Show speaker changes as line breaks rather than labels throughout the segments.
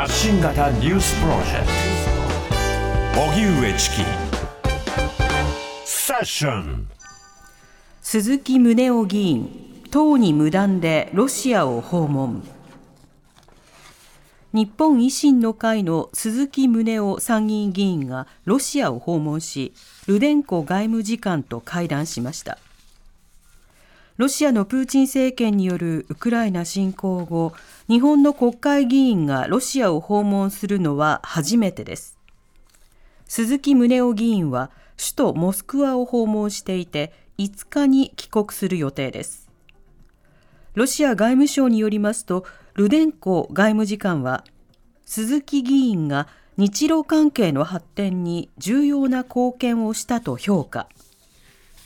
発信型ニュースプロジェクト。荻上チキ。セッション。
鈴木宗男議員党に無断でロシアを訪問。日本維新の会の鈴木宗男参議院議員がロシアを訪問しルデンコ外務次官と会談しました。ロシアのプーチン政権によるウクライナ侵攻後日本の国会議員がロシアを訪問するのは初めてです。鈴木宗男議員は首都モスクワを訪問していて5日に帰国する予定です。ロシア外務省によりますとルデンコ外務次官は鈴木議員が日露関係の発展に重要な貢献をしたと評価。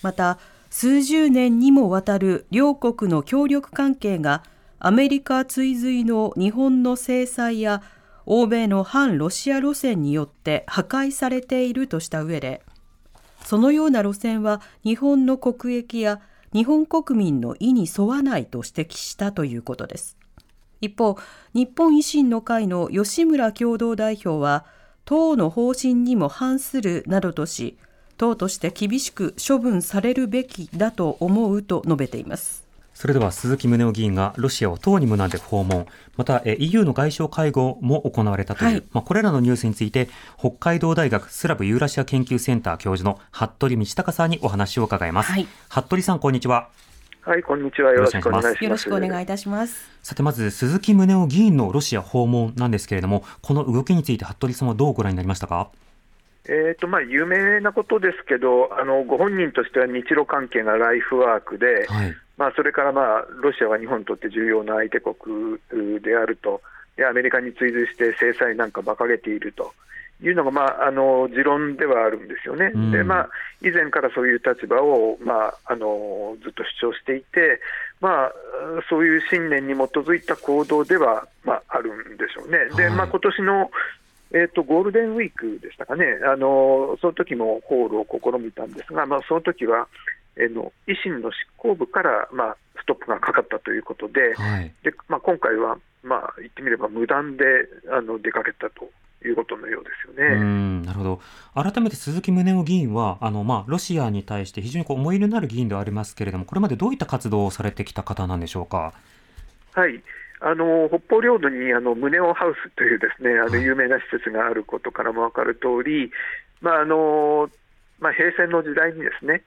また数十年にもわたる両国の協力関係がアメリカ追随の日本の制裁や欧米の反ロシア路線によって破壊されているとした上でそのような路線は日本の国益や日本国民の意に沿わないと指摘したということです。一方日本維新の会の吉村共同代表は党の方針にも反するなどとし党として厳しく処分されるべきだと思うと述べています
それでは鈴木宗男議員がロシアを党に無断で訪問、また EU の外相会合も行われたという、はい、まあ、これらのニュースについて、北海道大学スラブユーラシア研究センター教授の服部道隆さんにお話を伺います。はい、服部さん、こんにちは。
はい、こんにちは。よろしくお願いします。
よろしくお願いいたします。
さて、まず、鈴木宗男議員のロシア訪問なんですけれども、この動きについて、服部さんはどうご覧になりましたか？
えーとまあ、有名なことですけどあの、ご本人としては日露関係がライフワークで、はい、まあ、それから、まあ、ロシアは日本にとって重要な相手国であると、でアメリカに追随して制裁なんか馬鹿げていると。いうのが、まあ、あの持論ではあるんですよね、でまあ、以前からそういう立場を、まあ、あのずっと主張していて、まあ、そういう信念に基づいた行動では、まあ、あるんでしょうね。でまあ今年のえーと、ゴールデンウィークでしたかね、あのその時もホールを試みたんですが、まあ、その時は、えー、の維新の執行部から、まあ、ストップがかかったということで、はい、でまあ、今回は、まあ、言ってみれば無断であの出かけたということのようですよね。
なるほど改めて鈴木宗男議員はあの、まあ、ロシアに対して非常にこう思い入れのある議員ではありますけれども、これまでどういった活動をされてきた方なんでしょうか？
はいあの北方領土にあの宗男ハウスというですねあの有名な施設があることからも分かる通り、まああのまあ、平成の時代にですね、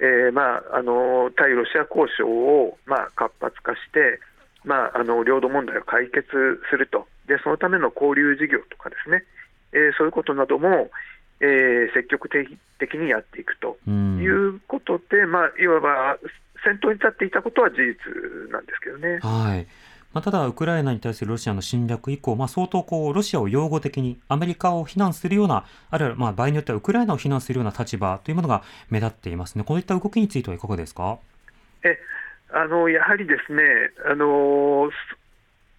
えーまあ、あの対ロシア交渉を、まあ、活発化して、まあ、あの領土問題を解決すると。で、そのための交流事業とかですね、えー、そういうことなども、えー、積極的にやっていくと。いうことで、まあ、いわば先頭に立っていたことは事実なんですけどね。
はいまあ、ただ、ウクライナに対するロシアの侵略以降、まあ、相当こうロシアを擁護的にアメリカを非難するような、あるいはまあ場合によってはウクライナを非難するような立場というものが目立っていますね、こういった動きについてはいかがですか？
えあのやはりですね、あの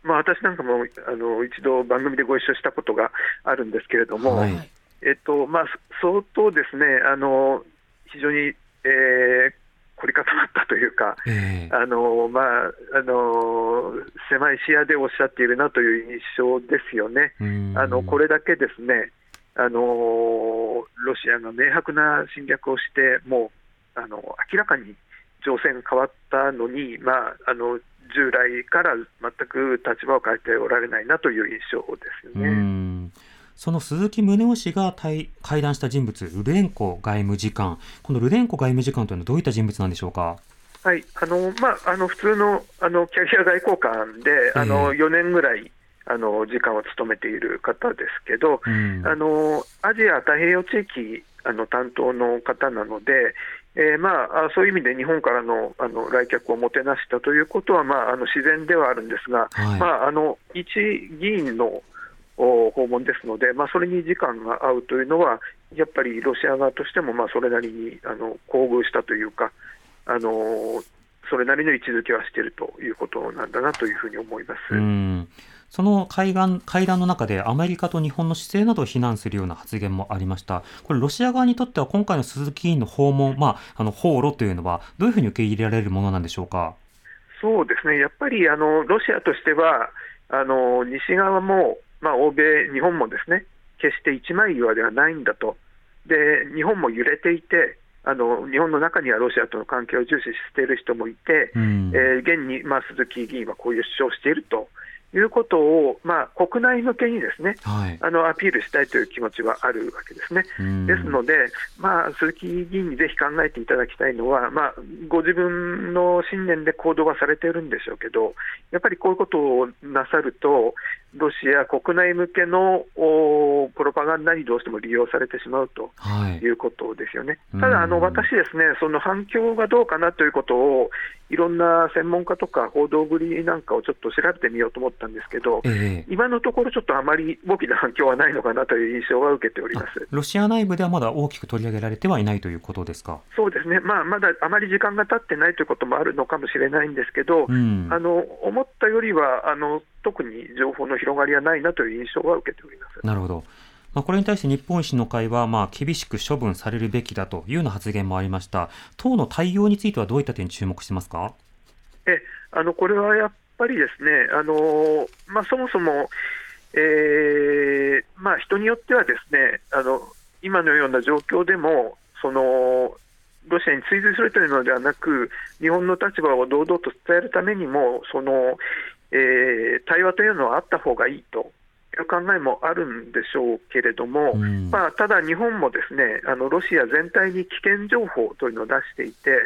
まあ、私なんかもあの一度番組でご一緒したことがあるんですけれども、はい、えっとまあ、相当ですね、あの非常に、えー、凝り固まったというか、えー、あのまあ、あの狭い視野でおっしゃっているなという印象ですよね。あのこれだけですねあのロシアが明白な侵略をして、もうあの明らかに情勢が変わったのに、まあ、あの従来から全く立場を変えておられないなという印象ですよね。
その鈴木宗男氏が対会談した人物、ルデンコ外務次官、このルデンコ外務次官というのはどういった人物なんでしょうか？
はい。あのまあ、あの普通のあのキャリア外交官で、あの4年ぐらいあの時間を務めている方ですけど、うん、あのアジア太平洋地域あの担当の方なので、えーまあ、そういう意味で日本からのあの来客をもてなしたということは、まあ、あの自然ではあるんですが、はい、まあ、あの一議員の訪問ですので、まあ、それに時間が合うというのは、やっぱりロシア側としてもまあそれなりにあの厚遇したというか、あのそれなりの位置づけはしているということなんだなというふうに思います。
その会談会談の中で、アメリカと日本の姿勢などを非難するような発言もありました。これ、ロシア側にとっては、今回の鈴木議員の訪問、まあ、あの訪ロというのは、どういうふうに受け入れられるものなんでしょうか？
そうですね、やっぱりあのロシアとしては、あの西側もまあ、欧米、日本もですね決して一枚岩ではないんだと、で日本も揺れていて、あの日本の中にはロシアとの関係を重視している人もいて、うん、えー、現に、まあ、鈴木議員はこういう主張をしていると。いうことを、まあ、国内向けにですね、はい、あのアピールしたいという気持ちはあるわけですね。ですので、まあ、鈴木議員にぜひ考えていただきたいのは、まあ、ご自分の信念で行動はされているんでしょうけど、やっぱりこういうことをなさると、ロシア国内向けのプロパガンダにどうしても利用されてしまうとい。うことですよね。はい、ただあの、私ですね、その反響がどうかなということを、いろんな専門家とか報道ぶりなんかをちょっと調べてみようと思ったんですけど、えー、今のところ、ちょっとあまり大きな反響はないのかなという印象は受けております。
ロシア内部ではまだ大きく取り上げられてはいないということですか？
そうですね、まあ、まだあまり時間が経ってないということもあるのかもしれないんですけど、うん、あの思ったよりはあの、特に情報の広がりはないなという印象は受けております
なるほど。まあ、これに対して日本維新の会は、まあ、厳しく処分されるべきだというような発言もありました。党の対応についてはどういった点に注目してますか？
えあのこれはやっぱりですね、あのまあ、そもそも、えーまあ、人によってはですねあの今のような状況でもそのロシアに追随するというのではなく、日本の立場を堂々と伝えるためにも、そのえー、対話というのはあった方がいいという考えもあるんでしょうけれども、うん、まあ、ただ日本もですねあのロシア全体に危険情報というのを出していて、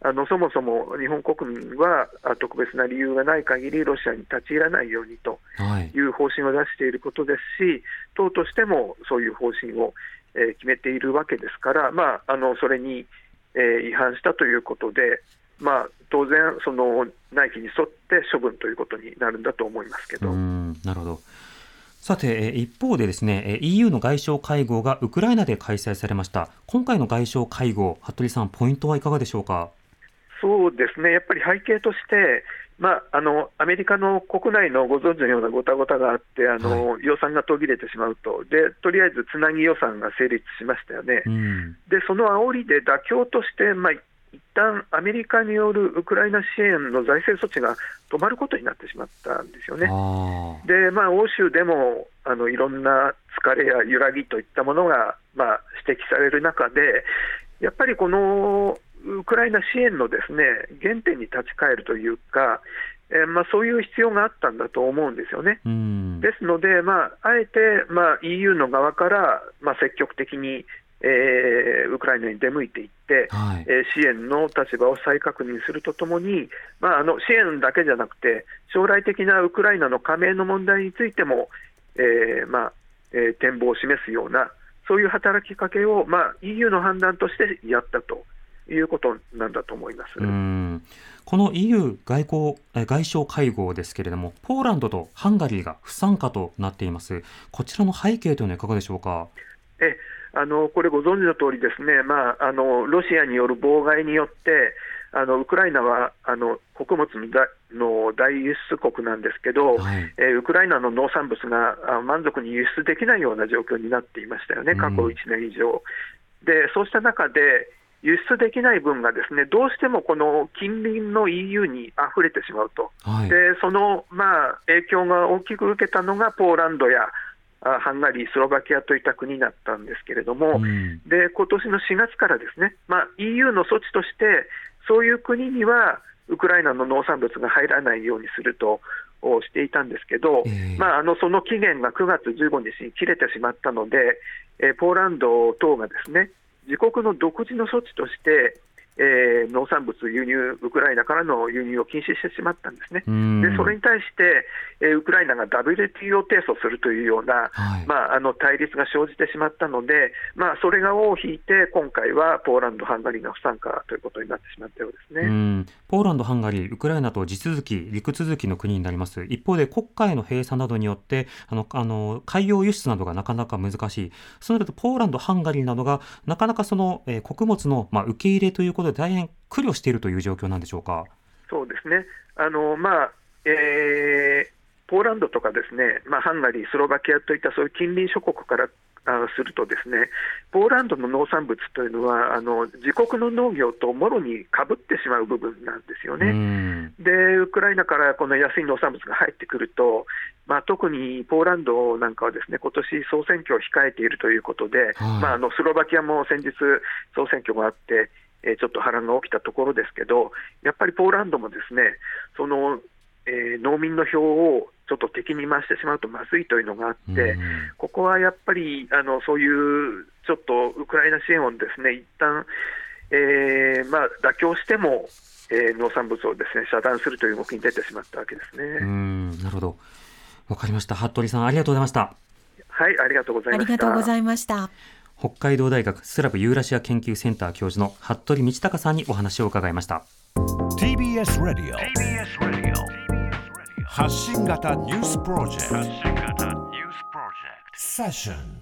あのそもそも日本国民は特別な理由がない限りロシアに立ち入らないようにとい。う方針を出していることですし、党としてもそういう方針を、えー、決めているわけですから、まあ、あのそれに、えー、違反したということで、まあ、当然、その内規に沿って処分ということになるんだと思いますけど。
なるほどさて、一方でですね、EU の外相会合がウクライナで開催されました。今回の外相会合、服部さん、ポイントはいかがでしょうか？
そうですね、やっぱり背景として、まあ、あのアメリカの国内のご存知のようなごたごたがあって、あの、はい、予算が途切れてしまうとで、とりあえずつなぎ予算が成立しましたよね、うん、でその煽りで妥協として、まあ、一旦アメリカによるウクライナ支援の財政措置が止まることになってしまったんですよね。で、まあ、欧州でもあのいろんな疲れや揺らぎといったものが、まあ、指摘される中で、やっぱりこのウクライナ支援のですね原点に立ち返るというか、えー、まあ、そういう必要があったんだと思うんですよね。ですので、まあ、あえて、まあ、EU の側から、まあ、積極的にえー、ウクライナに出向いていって、はい、えー、支援の立場を再確認するとともに、まあ、あの支援だけじゃなくて、将来的なウクライナの加盟の問題についても、えーまあえー、展望を示すような、そういう働きかけを、まあ、EU の判断としてやったということなんだと思います。
この EU 外交外相会合ですけれども、ポーランドとハンガリーが不参加となっています、こちらの背景というのは、いかがでしょうか？
えあのこれ、ご存知の通り、ですね、まあ、あのロシアによる妨害によって、あのウクライナはあの穀物の大輸出国なんですけど、はい、えー、ウクライナの農産物が満足に輸出できないような状況になっていましたよね、過去1年以上。うん、でそうした中で、輸出できない分がですねどうしてもこの近隣の EU に溢れてしまうと、はい、でその、まあ、影響が大きく受けたのがポーランドやハンガリー、スロバキアといった国だったんですけれども、うん、で今年の4月からですね、まあ、EU の措置として、そういう国にはウクライナの農産物が入らないようにするとしていたんですけど、えー、まあ、あのその期限が9月15日に切れてしまったので、えー、ポーランド等がですね自国の独自の措置として、えー、農産物輸入、ウクライナからの輸入を禁止してしまったんですね、でそれに対して、えー、ウクライナが WTO 提訴するというような、はい、まあ、あの対立が生じてしまったので、まあ、それが尾を引いて、今回はポーランド、ハンガリーが不参加ということになってしまったようですね。
ポーランド、ハンガリー、ウクライナと地続き、陸続きの国になります、一方で国会の閉鎖などによって、あのあの海洋輸出などがなかなか難しい、そうなるとポーランド、ハンガリーなどが、なかなかその、えー、穀物の、まあ、受け入れということで、大変苦慮しているという状況なんでしょうか。
そうですねあの、まあえーポーランドとかですね、まあ、ハンガリー、スロバキアといったそういう近隣諸国からすると、ですねポーランドの農産物というのは、あの自国の農業ともろにかぶってしまう部分なんですよね。で、ウクライナからこの安い農産物が入ってくると、まあ、特にポーランドなんかはですね今年総選挙を控えているということで、はい、まあ、あのスロバキアも先日、総選挙があって、えー、ちょっと波乱が起きたところですけど、やっぱりポーランドもですねその、えー、農民の票をちょっと敵に回してしまうとまずいというのがあって、ここはやっぱりあのそういうちょっとウクライナ支援をですね一旦、えーまあ妥協しても、えー、農産物をですね遮断するという動きに出てしまったわけですね。
うんなるほどわかりました。服部さん、ありがとうございました。
はい、ありがとうございました。あ
りがとうございました。
北海道大学スラブユーラシア研究センター教授の服部道隆さんにお話を伺いました。
TBS ラディオ TBS ラディオ発信型ニュースプロジェクト発信型ニュースプロジェクトセッション